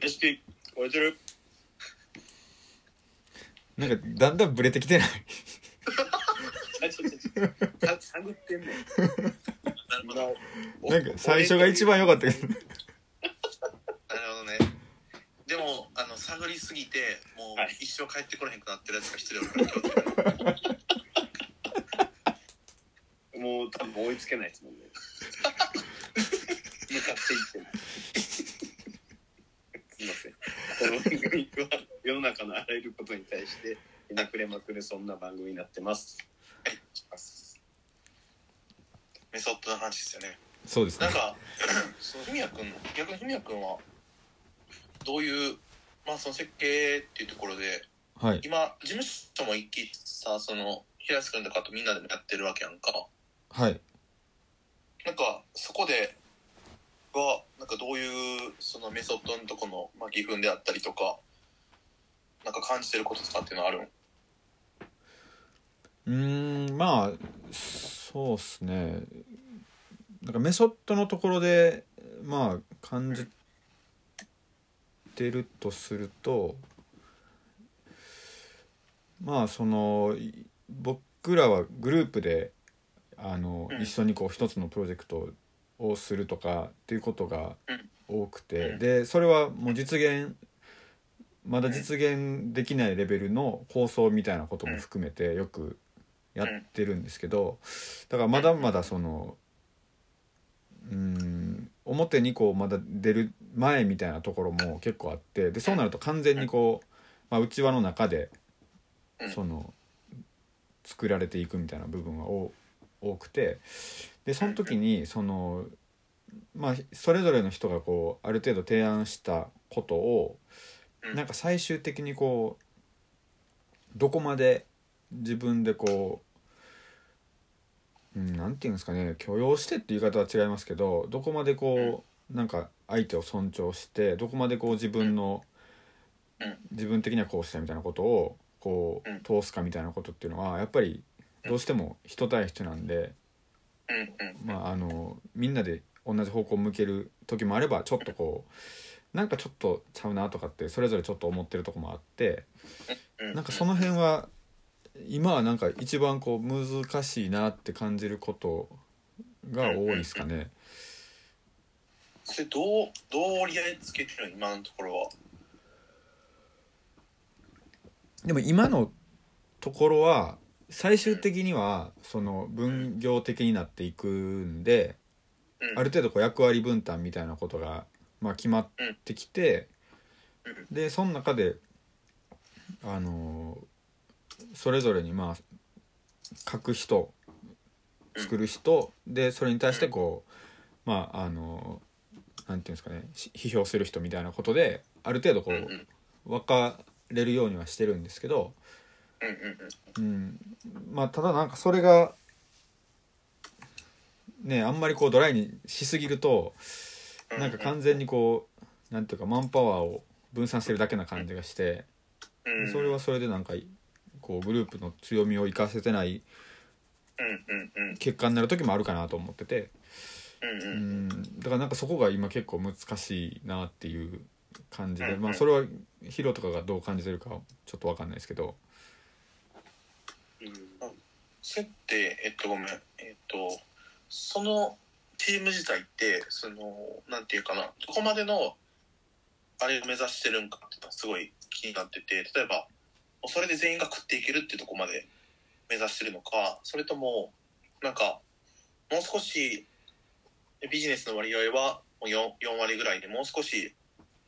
認識超えてる。なんかだんだんブレてきてない？あちょちょちょさ探ってんねんなるほど。今なんか最初が一番良かったけど。なるほどね。でもあの探りすぎてもうはい。一生帰ってこれへんくなってるやつが一人おるから気をつけて。もう多分追いつけないですもんね向かっていってないすいませんこの番組は世の中のあらゆることに対してひねくれまくるそんな番組になってます。はいメソッドの話ですよね。そうですね。なんか その文也君逆に文也君はどういうまあその設計っていうところではい。今事務所も一気さその平安君とかとみんなでもやってるわけやんか。はい。なんかそこではなんかどういうそのメソッドのとこの、まあ、義憤であったりとかなんか感じてることとかっていうのはあるんうーんまあそうっすね。なんかメソッドのところでまあ感じてるとするとまあそのい僕らはグループであの、うん。一緒にこう一つのプロジェクトをするとかっていうことが多くて、うん。でそれはもう実現まだ実現できないレベルの構想みたいなことも含めてよくやってるんですけどだからまだまだそのうん表にこうまだ出る前みたいなところも結構あってでそうなると完全にこう、まあ、内輪の中でうん。その作られていくみたいな部分は多多くてでその時にそのまあそれぞれの人がこうある程度提案したことをうんなんか最終的にこうどこまで自分でこう、うん、なんていうんですかね許容してっていう言い方は違いますけどどこまでこうなんか相手を尊重してどこまでこう自分のうん。自分的にはこうしたいみたいなことをこう通すかみたいなことっていうのはやっぱりどうしても人対人なんで。まあ、あのみんなで同じ方向を向ける時もあればちょっとこうなんかちょっとちゃうなとかってそれぞれちょっと思ってるとこもあってうん。なんかその辺は今はなんか一番こう難しいなって感じることが多いですかね。それどうどう折り合いつけてるの今のところは？でも今のところは最終的にはその分業的になっていくんでうん。ある程度こう役割分担みたいなことがまあ決まってきてでその中であのーそれぞれにまあ書く人作る人でそれに対してこうまああのーなんていうんですかね批評する人みたいなことである程度こう分かれるようにはしてるんですけど、うん、まあただなんかそれがねあんまりこうドライにしすぎるとなんか完全にこうなんていうかマンパワーを分散してるだけな感じがしてうん。それはそれでなんかこうグループの強みを生かせてないうんうんうん。結果になる時もあるかなと思ってて、うんだからなんかそこが今結構難しいなっていう感じでうんまあそれはヒロとかがどう感じてるかはちょっと分かんないですけど。うん。それってえっとごめん。えっとそのチーム自体ってそのなんていうかなどこまでのあれを目指してるんかっていうのはすごい気になってて例えばそれで全員が食っていけるっていうとこまで目指してるのかそれともなんかもう少しビジネスの割合は 4, 4割ぐらいでもう少し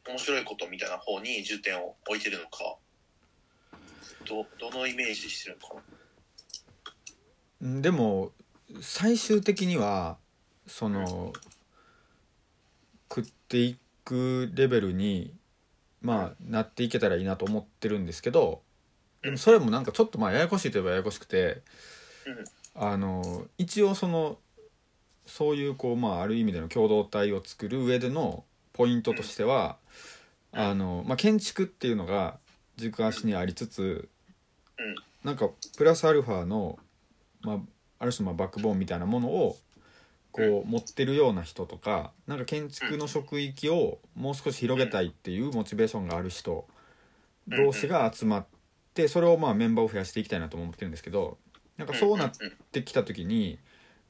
面白いことみたいな方に重点を置いてるのかどどのイメージしてるのかな？でも最終的にはその食っていくレベルにまあなっていけたらいいなと思ってるんですけどでもそれもなんかちょっとまあややこしいといえばややこしくてあの一応そのそういうこうまあある意味での共同体を作る上でのポイントとしてはあの、まあ、建築っていうのが軸足にありつつうん。なんかプラスアルファの、まあ、ある種まあバックボーンみたいなものをこう持ってるような人とかなんか建築の職域をもう少し広げたいっていうモチベーションがある人同士が集まってそれをまあメンバーを増やしていきたいなとも思ってるんですけどなんかそうなってきた時に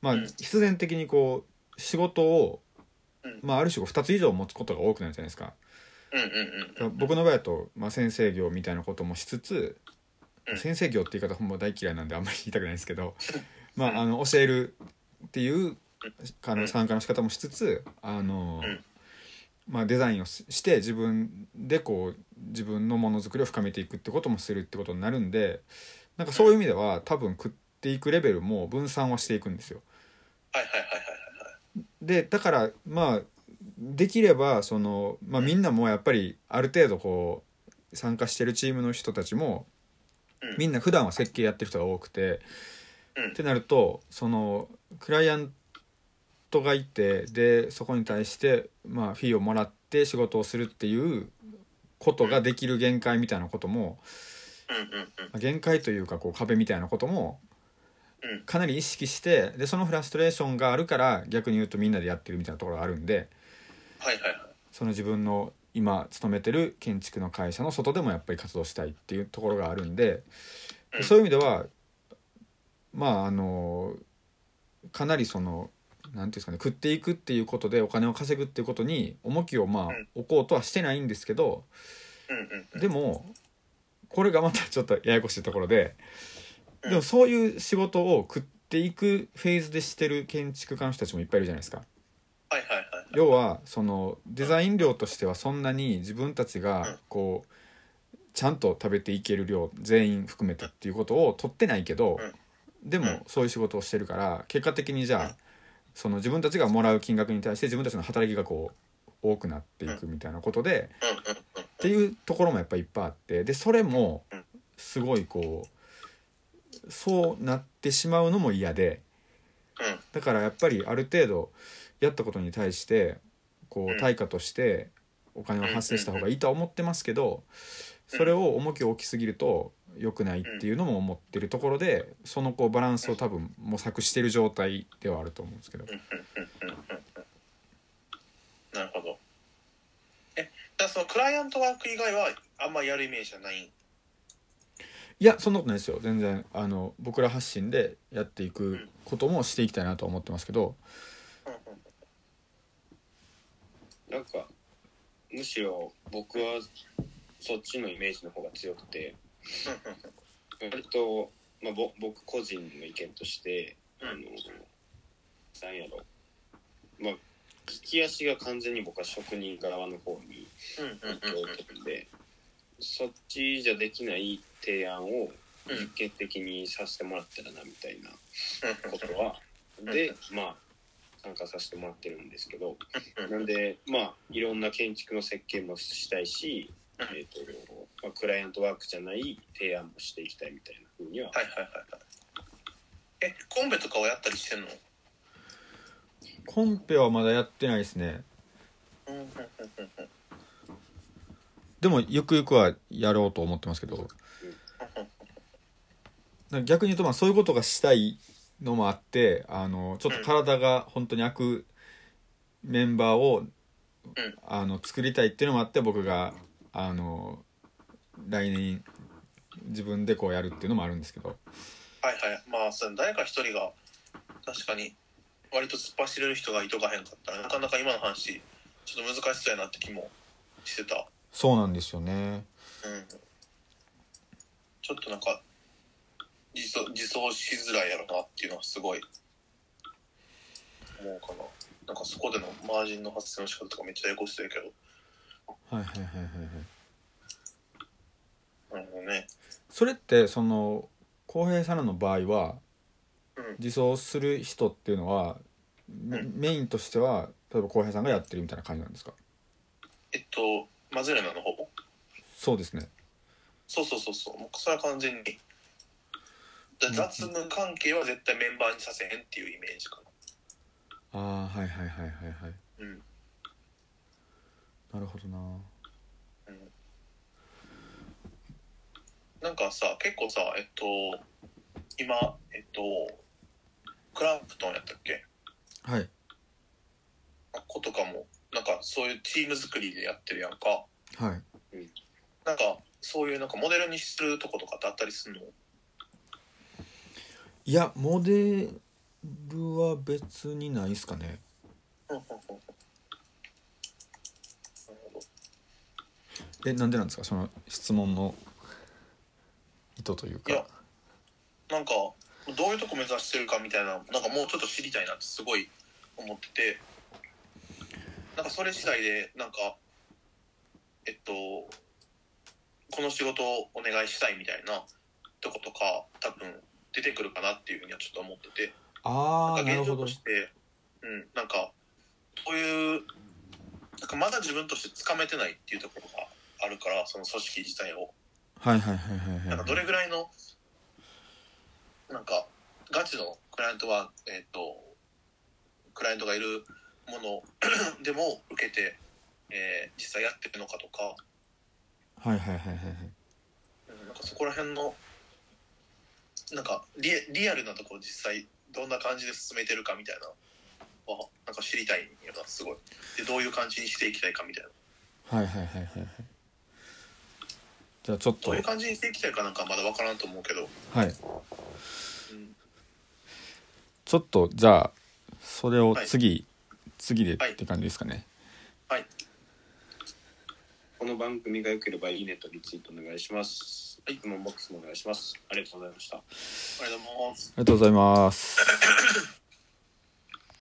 まあうん。必然的にこう仕事をうん。まあある種2つ以上持つことが多くなるじゃないですか。僕の場合だと、まあ、先生業みたいなこともしつつ、うん。先生業って言い方ほんま大嫌いなんであんまり言いたくないんですけど、まあ、あの教えるっていうあの参加の仕方もしつつあの、うん。まあ、デザインをしして自分でこう自分のものづくりを深めていくってこともするってことになるんでなんかそういう意味では多分食っていくレベルも分散はしていくんですよ。はいはいはいはいはいでだからまあできればその、まあ、みんなもやっぱりある程度こう参加してるチームの人たちもうん。みんな普段は設計やってる人が多くて、うん。ってなるとそのクライアントがいてでそこに対して、まあ、フィーをもらって仕事をするっていうことができる限界みたいなことも、限界というかこう壁みたいなこともうん。かなり意識してでそのフラストレーションがあるから逆に言うとみんなでやってるみたいなところがあるんで。その自分の今勤めてる建築の会社の外でもやっぱり活動したいっていうところがあるんで、うん。そういう意味ではまああのかなりそのなんていうんですかね食っていくっていうことでお金を稼ぐっていうことに重きをまあうん。置こうとはしてないんですけどでもこれがまたちょっとややこしいところでうん。でもそういう仕事を食っていくフェーズでしてる建築家の人たちもいっぱいいるじゃないですか。要はそのデザイン量としてはそんなに自分たちうん。がこうちゃんと食べていける量全員含めてっていうことを取ってないけどでうん。もそういう仕事をしてるから結果的にじゃうん。あその自分たちがもらう金額に対して自分たちの働きがこう多くなっていくみたいなことでっていうところもやっぱいっぱいあってでそれもすごいこうそうなってしまうのも嫌で。だからやっぱりある程度やったことに対してこう対価としてお金を発生した方がいいとは思ってますけどそれを重きを置きすぎると良くないっていうのも思ってるところでそのこうバランスを多分模索してる状態ではあると思うんですけど。なるほど。えだそのクライアントワーク以外はあんまやるイメージはない？んいやそんなことないですよ。全然あの僕ら発信でやっていくこともしていきたいなとは思ってますけど。うんうん。なんかむしろ僕はそっちのイメージの方が強くて割と、まあ、ぼ僕個人の意見としてあのなんやろ。まあ利き足が完全に僕は職人側の方にうんうんうんうん。置いてるんでそっちじゃできない提案をうん実験的にさせてもらったらなみたいなうんことは。でまあ参加させてもらってるんですけど。うん。なんでまあいろんな建築の設計もしたいし、うんえーとまあ、クライアントワークじゃない提案もしていきたいみたいなふうには、はいはいはいはい。えコンペとかはやったりしてんの？コンペはまだやってないですね。うん。うんうんうんうんでもゆくゆくはやろうと思ってますけど。逆に言うとまあそういうことがしたいのもあってあのちょっと体が本当に開くメンバーを、あの作りたいっていうのもあって僕があの来年自分でこうやるっていうのもあるんですけど。はいはい。まあそれ誰か一人が確かに割と突っ走れる人がいとかへんかったらなかなか今の話ちょっと難しそうやなって気もしてた。そうなんですよね。うん。ちょっとなんか自走自走しづらいやろなっていうのはすごい思うかな。なんかそこでのマージンの発生の仕方とかめっちゃややこしそうやけど。はいはいはいはいはいどね。それってその浩平さんの場合はうん。自走する人っていうのは、メうん。メインとしては例えば浩平さんがやってるみたいな感じなんですか？えっとマズレナの方？そうですね。そうそうそうそう。もうそれは完全に。だ雑務関係は絶対メンバーにさせへんっていうイメージかああはいはいはいはいはい。なうん。なるほどななんかさ結構さえっと今えっとクランプトンやったっけ？はい。子とかもなんかそういうチーム作りでやってるやんか。はい。なんかそういうなんかモデルにするとことかってあったりするの？いやモデルは別にないっすかね。うんうんうんうん。なるほど。えなんでなんですか？その質問の意図といういやかなんかどういうとこ目指してるかみたいななんかもうちょっと知りたいなってすごい思ってて。なんかそれ次第でなんかえっとこの仕事をお願いしたいみたいなとことか多分出てくるかなっていうふうにはちょっと思ってて。ああなんか現状なるほど。としてうんなんかそういうなんかまだ自分としてつかめてないっていうところがあるからその組織自体をはいはいはいはいなんかどはいれぐらいのなんかガチのクライアントはえっ、とクライアントがいるもの でも受けて、えー実際やってるのかとか,、はいはいはいはいはい。うん、なんかそこら辺のなんかリリアルなところ実際どんな感じで進めてるかみたいなはなんか知りたいんよなすごい。でどういう感じにしていきたいかみたいな。はいはいはいはいはいじゃあちょっと。どういう感じにしていきたいかなんかまだ分からんと思うけど、はい。うん、ちょっとじゃあそれをはい。次、次ではいって感じですかね。はい。この番組が良ければいいねとリツイートお願いします。質問ボックスもお願いします。ありがとうございました。ありがとうございます。ありがとうございます